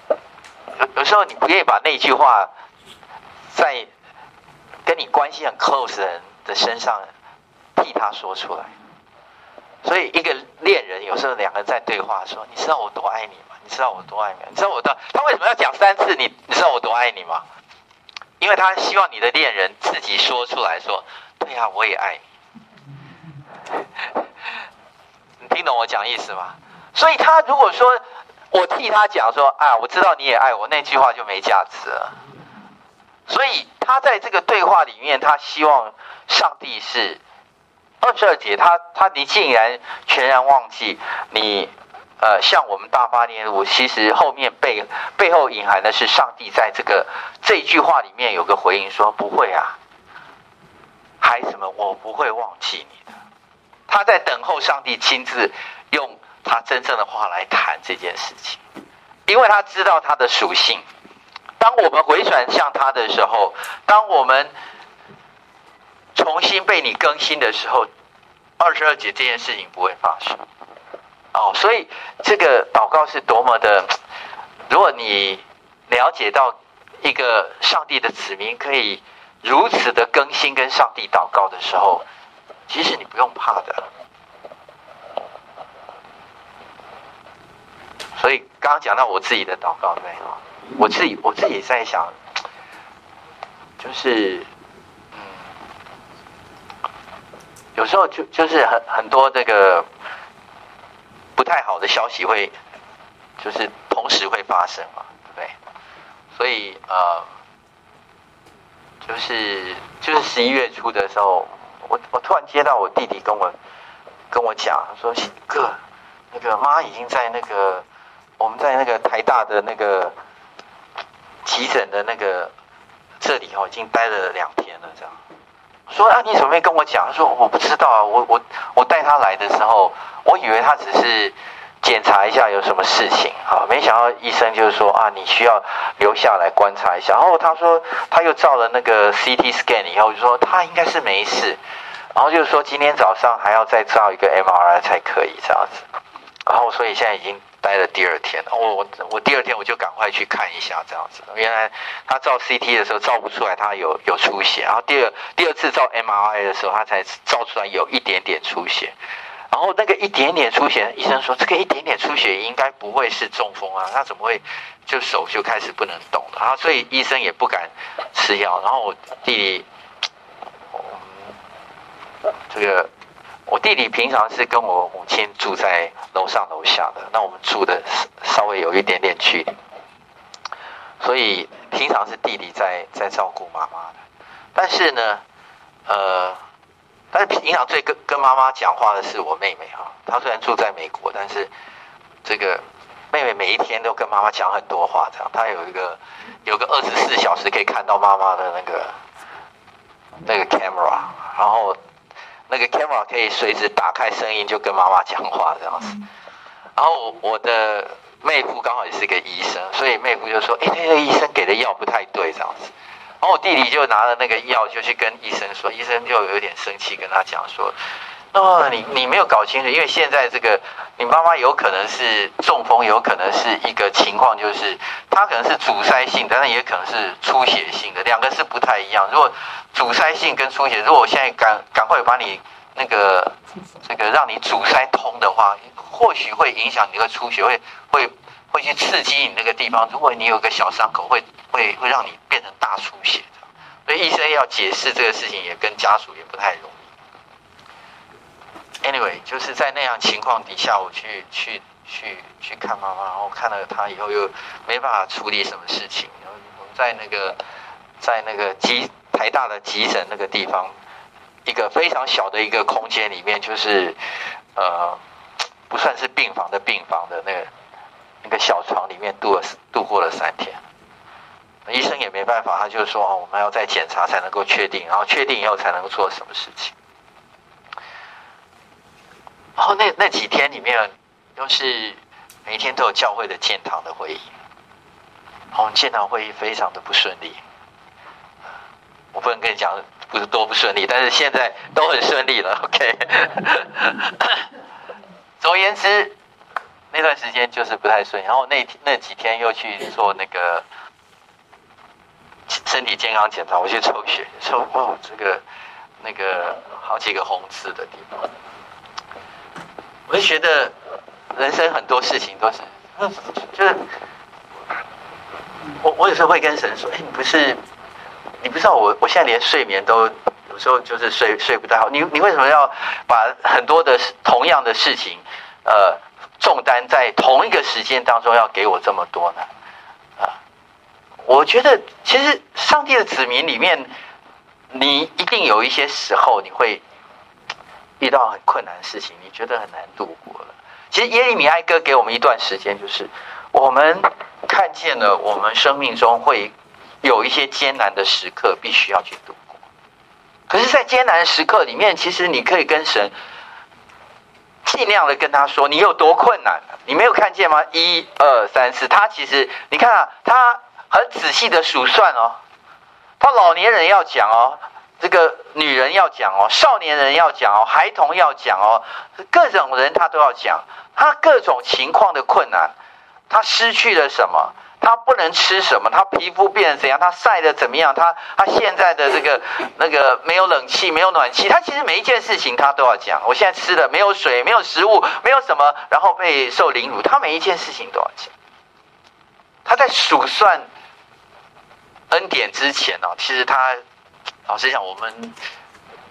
S1: 有有时候你不愿意把那句话在跟你关系很 close 的人的身上替他说出来。所以，一个恋人有时候两个人在对话说：“你知道我多爱你吗？”你知道我多爱你吗？你知道我的他为什么要讲三次？你你知道我多爱你吗？因为他希望你的恋人自己说出来说：“对呀，我也爱你。<laughs> ”你听懂我讲意思吗？所以他如果说我替他讲说：“啊，我知道你也爱我”，那句话就没价值了。所以他在这个对话里面，他希望上帝是二十二节，他他你竟然全然忘记你。呃，像我们大发年我，其实后面背背后隐含的是上帝在这个这句话里面有个回应，说不会啊，孩子们，我不会忘记你的。他在等候上帝亲自用他真正的话来谈这件事情，因为他知道他的属性。当我们回转向他的时候，当我们重新被你更新的时候，二十二节这件事情不会发生。哦，所以这个祷告是多么的，如果你了解到一个上帝的子民可以如此的更新跟上帝祷告的时候，其实你不用怕的。所以刚刚讲到我自己的祷告，对，我自己我自己在想，就是嗯，有时候就就是很很多这个。不太好的消息会，就是同时会发生嘛，对不对？所以呃，就是就是十一月初的时候，我我突然接到我弟弟跟我跟我讲他说，哥，那个妈已经在那个我们在那个台大的那个急诊的那个这里哦，已经待了两天了，这样。说啊，你怎么没跟我讲？他说我不知道啊，我我我带他来的时候，我以为他只是检查一下有什么事情啊，没想到医生就是说啊，你需要留下来观察一下。然后他说他又照了那个 CT scan 以后，就说他应该是没事，然后就是说今天早上还要再照一个 MRI 才可以这样子，然后所以现在已经待了第二天，我我我第二天我就赶快去看一下这样子，原来他照 CT 的时候照不出来他有有出血，然后第二第二次照 MRI 的时候他才照出来有一点点出血，然后那个一点点出血，医生说这个一点点出血应该不会是中风啊，他怎么会就手就开始不能动了，然后所以医生也不敢吃药，然后我弟弟。这个我弟弟平常是跟我母亲住在楼上楼下的，那我们住的稍微有一点点距离，所以平常是弟弟在在照顾妈妈的。但是呢，呃，但是平常最跟跟妈妈讲话的是我妹妹哈。她虽然住在美国，但是这个妹妹每一天都跟妈妈讲很多话，这样她有一个有个二十四小时可以看到妈妈的那个那个 camera，然后。那个 camera 可以随时打开声音，就跟妈妈讲话这样子。然后我的妹夫刚好也是个医生，所以妹夫就说：“哎，那个医生给的药不太对，这样子。”然后我弟弟就拿了那个药，就去跟医生说，医生就有点生气，跟他讲说。哦，你你没有搞清楚，因为现在这个你妈妈有可能是中风，有可能是一个情况，就是她可能是阻塞性，但是也可能是出血性的，两个是不太一样。如果阻塞性跟出血，如果我现在赶赶快把你那个这个让你阻塞通的话，或许会影响你的出血，会会会去刺激你那个地方。如果你有个小伤口，会会会让你变成大出血。所以医生要解释这个事情，也跟家属也不太容易。Anyway，就是在那样情况底下，我去去去去看妈妈，然后看了她以后又没办法处理什么事情。然后我们在那个在那个急台大的急诊那个地方，一个非常小的一个空间里面，就是呃不算是病房的病房的那个那个小床里面度了度过了三天。医生也没办法，他就说哦，我们要再检查才能够确定，然后确定以后才能够做什么事情。然后那那几天里面，都是每一天都有教会的建堂的会议。我们建堂会议非常的不顺利，我不能跟你讲不是多不顺利，但是现在都很顺利了。<laughs> OK，总而言之，那段时间就是不太顺。然后那那几天又去做那个身体健康检查，我去抽血，抽哦这个那个好几个红字的地方。我就觉得人生很多事情都是，<laughs> 就是我我有时候会跟神说，哎，你不是你不知道我我现在连睡眠都有时候就是睡睡不太好，你你为什么要把很多的同样的事情，呃，重担在同一个时间当中要给我这么多呢？啊，我觉得其实上帝的子民里面，你一定有一些时候你会。遇到很困难的事情，你觉得很难度过了。其实耶利米哀歌给我们一段时间，就是我们看见了我们生命中会有一些艰难的时刻，必须要去度过。可是，在艰难的时刻里面，其实你可以跟神尽量的跟他说，你有多困难，你没有看见吗？一二三四，他其实你看啊，他很仔细的数算哦，他老年人要讲哦。这个女人要讲哦，少年人要讲哦，孩童要讲哦，各种人他都要讲，他各种情况的困难，他失去了什么？他不能吃什么？他皮肤变成怎样？他晒得怎么样？他他现在的这个 <laughs> 那个没有冷气，没有暖气，他其实每一件事情他都要讲。我现在吃的没有水，没有食物，没有什么，然后被受凌辱，他每一件事情都要讲。他在数算恩典之前呢，其实他。老实讲，我们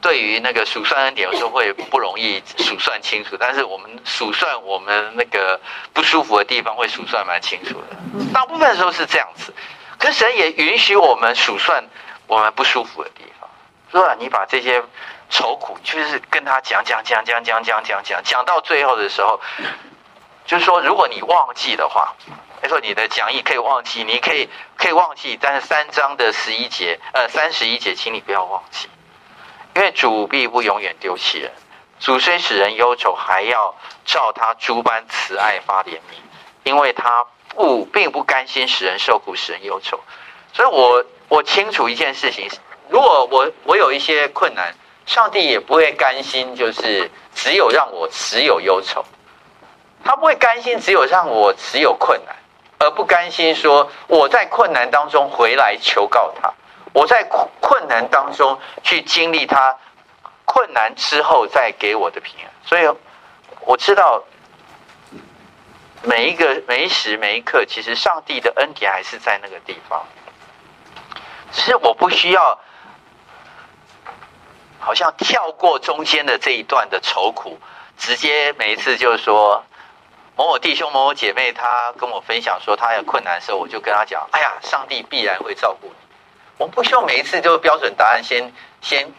S1: 对于那个数算恩典有时候会不容易数算清楚，但是我们数算我们那个不舒服的地方会数算蛮清楚的。大部分的时候是这样子，可是神也允许我们数算我们不舒服的地方。说你把这些愁苦，就是跟他讲讲讲讲讲讲讲讲讲到最后的时候，就是说，如果你忘记的话。没错，你的讲义可以忘记，你可以可以忘记，但是三章的十一节，呃，三十一节，请你不要忘记，因为主必不永远丢弃人。主虽使人忧愁，还要照他诸般慈爱发怜悯，因为他不并不甘心使人受苦，使人忧愁。所以我我清楚一件事情：如果我我有一些困难，
S2: 上帝也不会甘心，就是只有让我持有忧愁，他不会甘心只有让我持有困难，而不甘心说我在困难当中回来求告他，我在困难当中去经历他困难之后再给我的平安。所以我知道每一个每一时每一刻，其实上帝的恩典还是在那个地方，只是我不需要。好像跳过中间的这一段的愁苦，直接每一次就是说某某弟兄、某某姐妹，他跟我分享说他有困难的时候，我就跟他讲：“哎呀，上帝必然会照顾你。”我们不需要每一次就标准答案先，先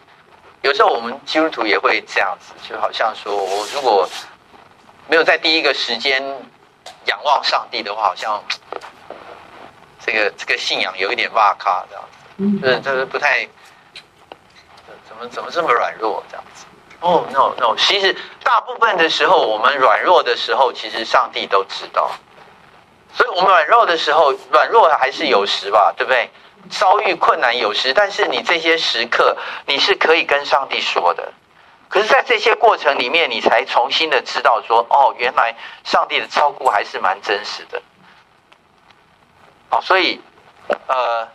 S2: 有时候我们基督徒也会这样子，就好像说我如果没有在第一个时间仰望上帝的话，好像这个这个信仰有一点哇咔这样子，就是就是不太。怎么怎么这么软弱这样子？哦、，no，no，其实大部分的时候，我们软弱的时候，其实上帝都知道。所以我们软弱的时候，软弱还是有时吧，对不对？遭遇困难有时，但是你这些时刻，你是可以跟上帝说的。可是，在这些过程里面，你才重新的知道说，哦，原来上帝的照顾还是蛮真实的。哦，所以，呃，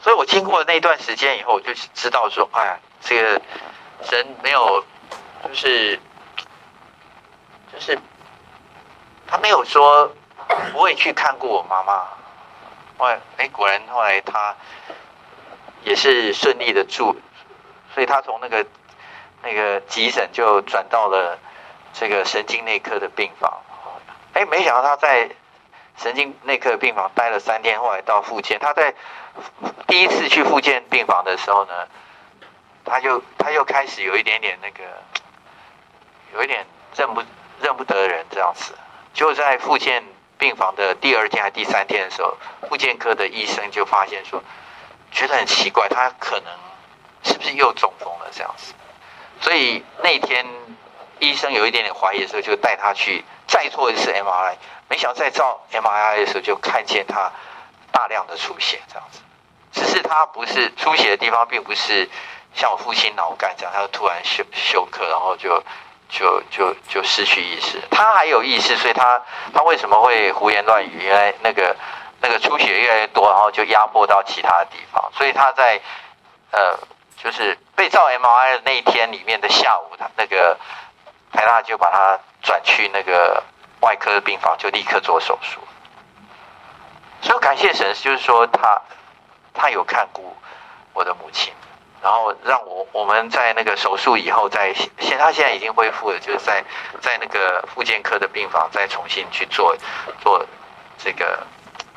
S2: 所以我经过那段时间以后，我就知道说，哎。这个人没有，就是，就是，他没有说不会去看过我妈妈。后来，哎，果然后来他也是顺利的住，所以他从那个那个急诊就转到了这个神经内科的病房。哎，没想到他在神经内科病房待了三天，后来到复健。他在第一次去复健病房的时候呢，他就他又开始有一点点那个，有一点认不认不得人这样子，就在复健病房的第二天还第三天的时候，复健科的医生就发现说，觉得很奇怪，他可能是不是又中风了这样子，所以那天医生有一点点怀疑的时候，就带他去再做一次 MRI，没想到再照 MRI 的时候就看见他大量的出血这样子，只是他不是出血的地方，并不是。像我父亲脑干这样，他就突然休休克，然后就就就就失去意识。他还有意识，所以他他为什么会胡言乱语？原来那个那个出血越来越多，然后就压迫到其他的地方。所以他在呃，就是被照 MRI 的那一天里面的下午，他那个台大就把他转去那个外科病房，就立刻做手术。所以感谢神，就是说他他有看顾我的母亲。然后让我我们在那个手术以后，在现他现在已经恢复了，就是在在那个复健科的病房再重新去做做这个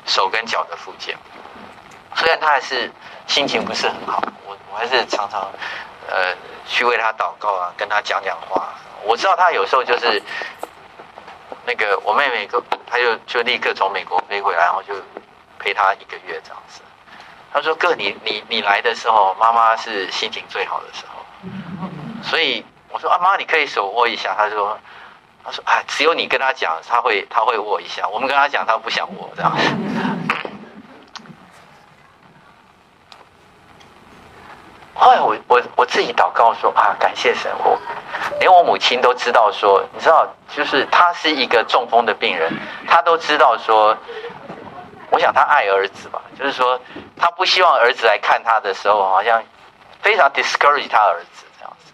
S2: 手跟脚的复健。虽然他还是心情不是很好，我我还是常常呃去为他祷告啊，跟他讲讲话。我知道他有时候就是那个我妹妹个，他就就立刻从美国飞回来，然后就陪他一个月这样子。他说：“哥，你你你来的时候，妈妈是心情最好的时候。所以我说：‘啊，妈，你可以手握一下。’他说：‘他说，啊，只有你跟他讲，他会他会握一下。我们跟他讲，他不想握这样。<laughs> ’后来我我我自己祷告说：‘啊，感谢神，我连我母亲都知道说，你知道，就是他是一个中风的病人，他都知道说。’我想他爱儿子吧，就是说他不希望儿子来看他的时候，好像非常 discourage 他儿子这样子。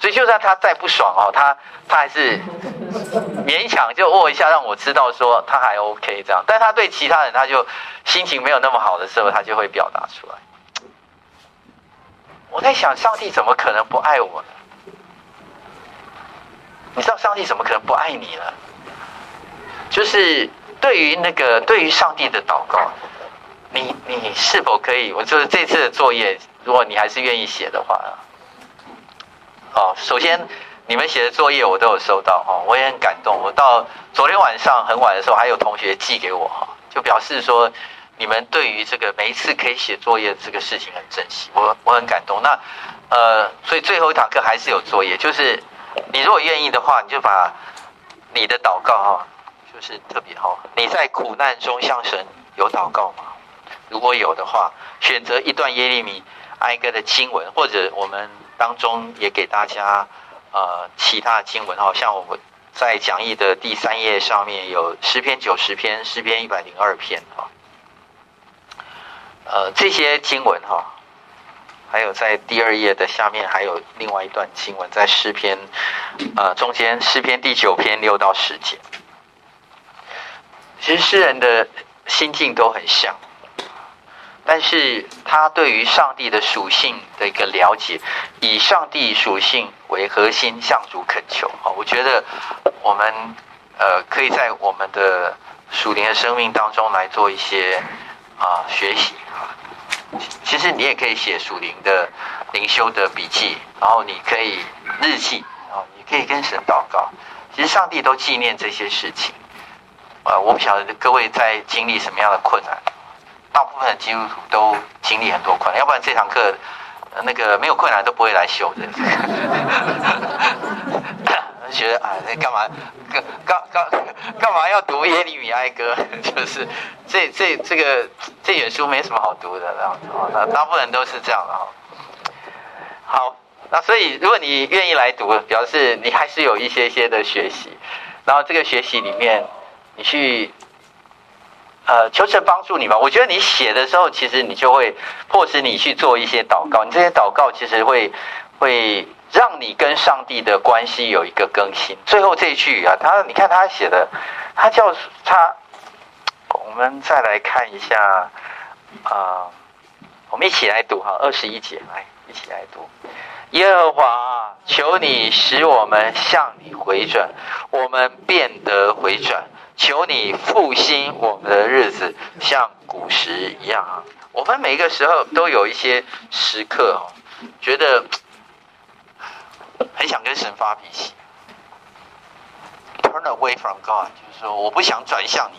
S2: 所以就算他再不爽哦，他他还是勉强就握一下，让我知道说他还 OK 这样。但他对其他人，他就心情没有那么好的时候，他就会表达出来。我在想，上帝怎么可能不爱我呢？你知道上帝怎么可能不爱你呢？就是。对于那个，对于上帝的祷告，你你是否可以？我就是这次的作业，如果你还是愿意写的话，哦，首先你们写的作业我都有收到哈，我也很感动。我到昨天晚上很晚的时候，还有同学寄给我哈，就表示说你们对于这个每一次可以写作业这个事情很珍惜，我我很感动。那呃，所以最后一堂课还是有作业，就是你如果愿意的话，你就把你的祷告哈。是特别好。你在苦难中向神有祷告吗？如果有的话，选择一段耶利米哀歌的经文，或者我们当中也给大家呃其他的经文，好像我们在讲义的第三页上面有诗篇九十篇、诗篇一百零二篇哈，呃这些经文哈，还有在第二页的下面还有另外一段经文，在诗篇呃中间诗篇第九篇六到十节，其实诗人的心境都很像。但是他对于上帝的属性的一个了解，以上帝属性为核心向主恳求啊，我觉得我们呃可以在我们的属灵的生命当中来做一些啊学习啊。其实你也可以写属灵的灵修的笔记，然后你可以日记，然后你可以跟神祷告。其实上帝都纪念这些事情。呃，我不晓得各位在经历什么样的困难。大部分的基督徒都经历很多困难，要不然这堂课那个没有困难都不会来修的。<laughs> 觉得啊，那干嘛干干干干嘛要读耶利米哀歌？<laughs> 就是这这这个这卷书没什么好读的，这样子。那大部分人都是这样的哈。好，那所以如果你愿意来读，表示你还是有一些些的学习。然后这个学习里面，你去。呃，求神帮助你吧。我觉得你写的时候，其实你就会迫使你去做一些祷告。你这些祷告其实会会让你跟上帝的关系有一个更新。最后这一句啊，他你看他写的，他叫他，我们再来看一下啊、我们一起来读哈，二十一节，来一起来读。耶和华，求你使我们向你回转，我们变得回转。求你复兴我们的日子，像古时一样。我们每个时候都有一些时刻哦，觉得很想跟神发脾气。Turn away from God，就是说我不想转向你。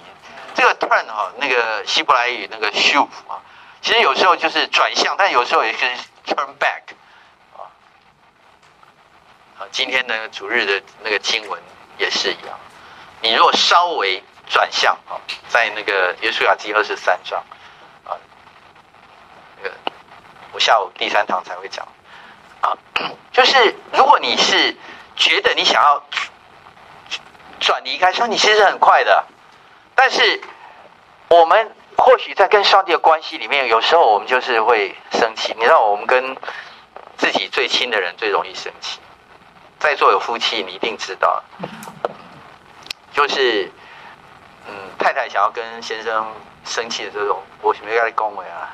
S2: 这个 turn 哈，那个希伯来语那个 shuv 啊，其实有时候就是转向，但有时候也是 turn back。今天呢主日的那个经文也是一样。你如果稍微转向啊，在那个约书亚记二十三章啊，那个我下午第三堂才会讲啊，就是如果你是觉得你想要转离开，上你其实很快的，但是我们或许在跟上帝的关系里面，有时候我们就是会生气。你知道，我们跟自己最亲的人最容易生气，在座有夫妻，你一定知道。就是，嗯，太太想要跟先生生气的这种，我没跟你恭维啊。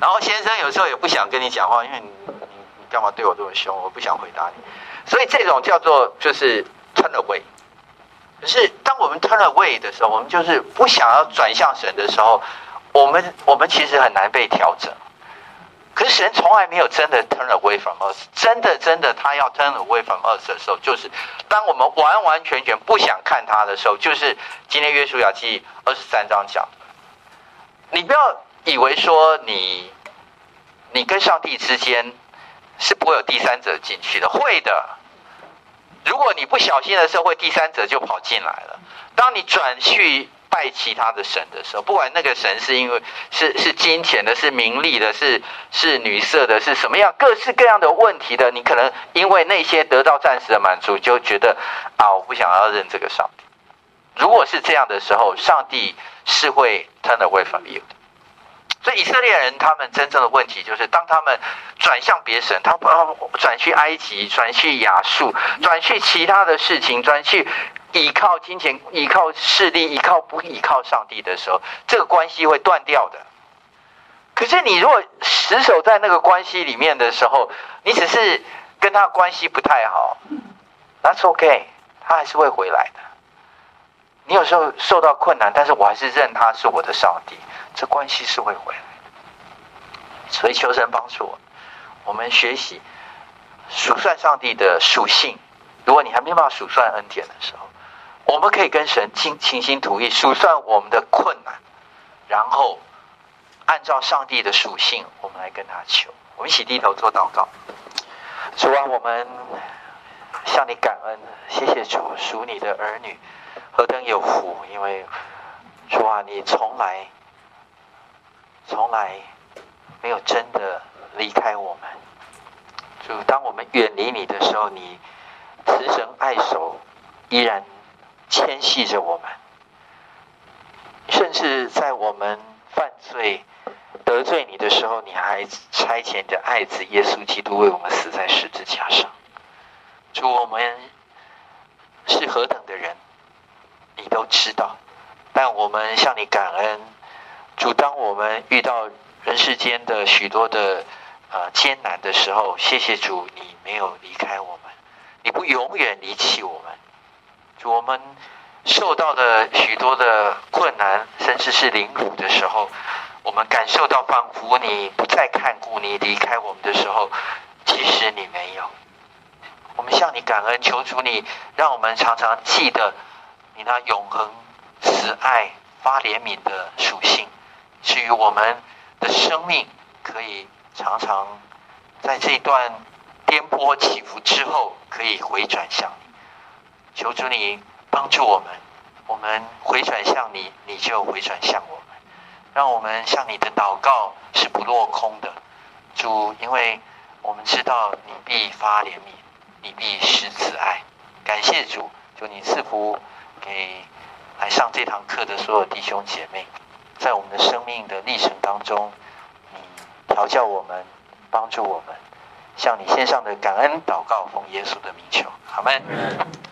S2: 然后先生有时候也不想跟你讲话，因为你你你干嘛对我这么凶？我不想回答你。所以这种叫做就是 turn away。可是当我们 turn away 的时候，我们就是不想要转向神的时候，我们我们其实很难被调整。可是神从来没有真的 turn away from us，真的真的他要 turn away from us 的时候，就是当我们完完全全不想看他的时候，就是今天约书亚记二十三章讲的。你不要以为说你你跟上帝之间是不会有第三者进去的，会的。如果你不小心的时候，会第三者就跑进来了。当你转去。拜其他的神的时候，不管那个神是因为是是金钱的，是名利的，是是女色的，是什么样各式各样的问题的，你可能因为那些得到暂时的满足，就觉得啊，我不想要认这个上帝。如果是这样的时候，上帝是会祂的会反应的。所以以色列人他们真正的问题就是，当他们转向别神，他们转去埃及，转去亚述，转去其他的事情，转去。依靠金钱、依靠势力、依靠不依靠上帝的时候，这个关系会断掉的。可是你如果死守在那个关系里面的时候，你只是跟他关系不太好，That's OK，他还是会回来的。你有时候受到困难，但是我还是认他是我的上帝，这关系是会回来的。所以求神帮助我，我们学习数算上帝的属性。如果你还没办法数算恩典的时候，我们可以跟神倾倾心吐意，数算我们的困难，然后按照上帝的属性，我们来跟他求。我们一起低头做祷告。主啊，我们向你感恩，谢谢主，属你的儿女何等有福，因为主啊，你从来从来没有真的
S1: 离开我们。主，当我们远离你的时候，你慈神爱手，依然牵系着我们。甚至在我们犯罪得罪你的时候，你还差遣你的爱子耶稣基督为我们死在十字架上。主，我们是何等的人，你都知道。但我们向你感恩，主，当我们遇到人世间的许多的呃艰难的时候，谢谢主，你没有离开我们，你不永远离弃我们。主，我们受到的许多的困难，甚至是凌辱的时候，我们感受到仿佛你不再看顾你，离开我们的时候，其实你没有。我们向你感恩，求主你让我们常常记得你那永恒。慈爱发怜悯的属性，至于我们的生命，可以常常在这段颠簸起伏之后，可以回转向你。求主你帮助我们，我们回转向你，你就回转向我们，让我们向你的祷告是不落空的。主，因为我们知道你必发怜悯，你必施慈爱。感谢主，求你赐福给。来上这堂课的所有弟兄姐妹，在我们的生命的历程当中，你调教我们，帮助我们，向你献上的感恩祷告，奉耶稣的名求，好吗。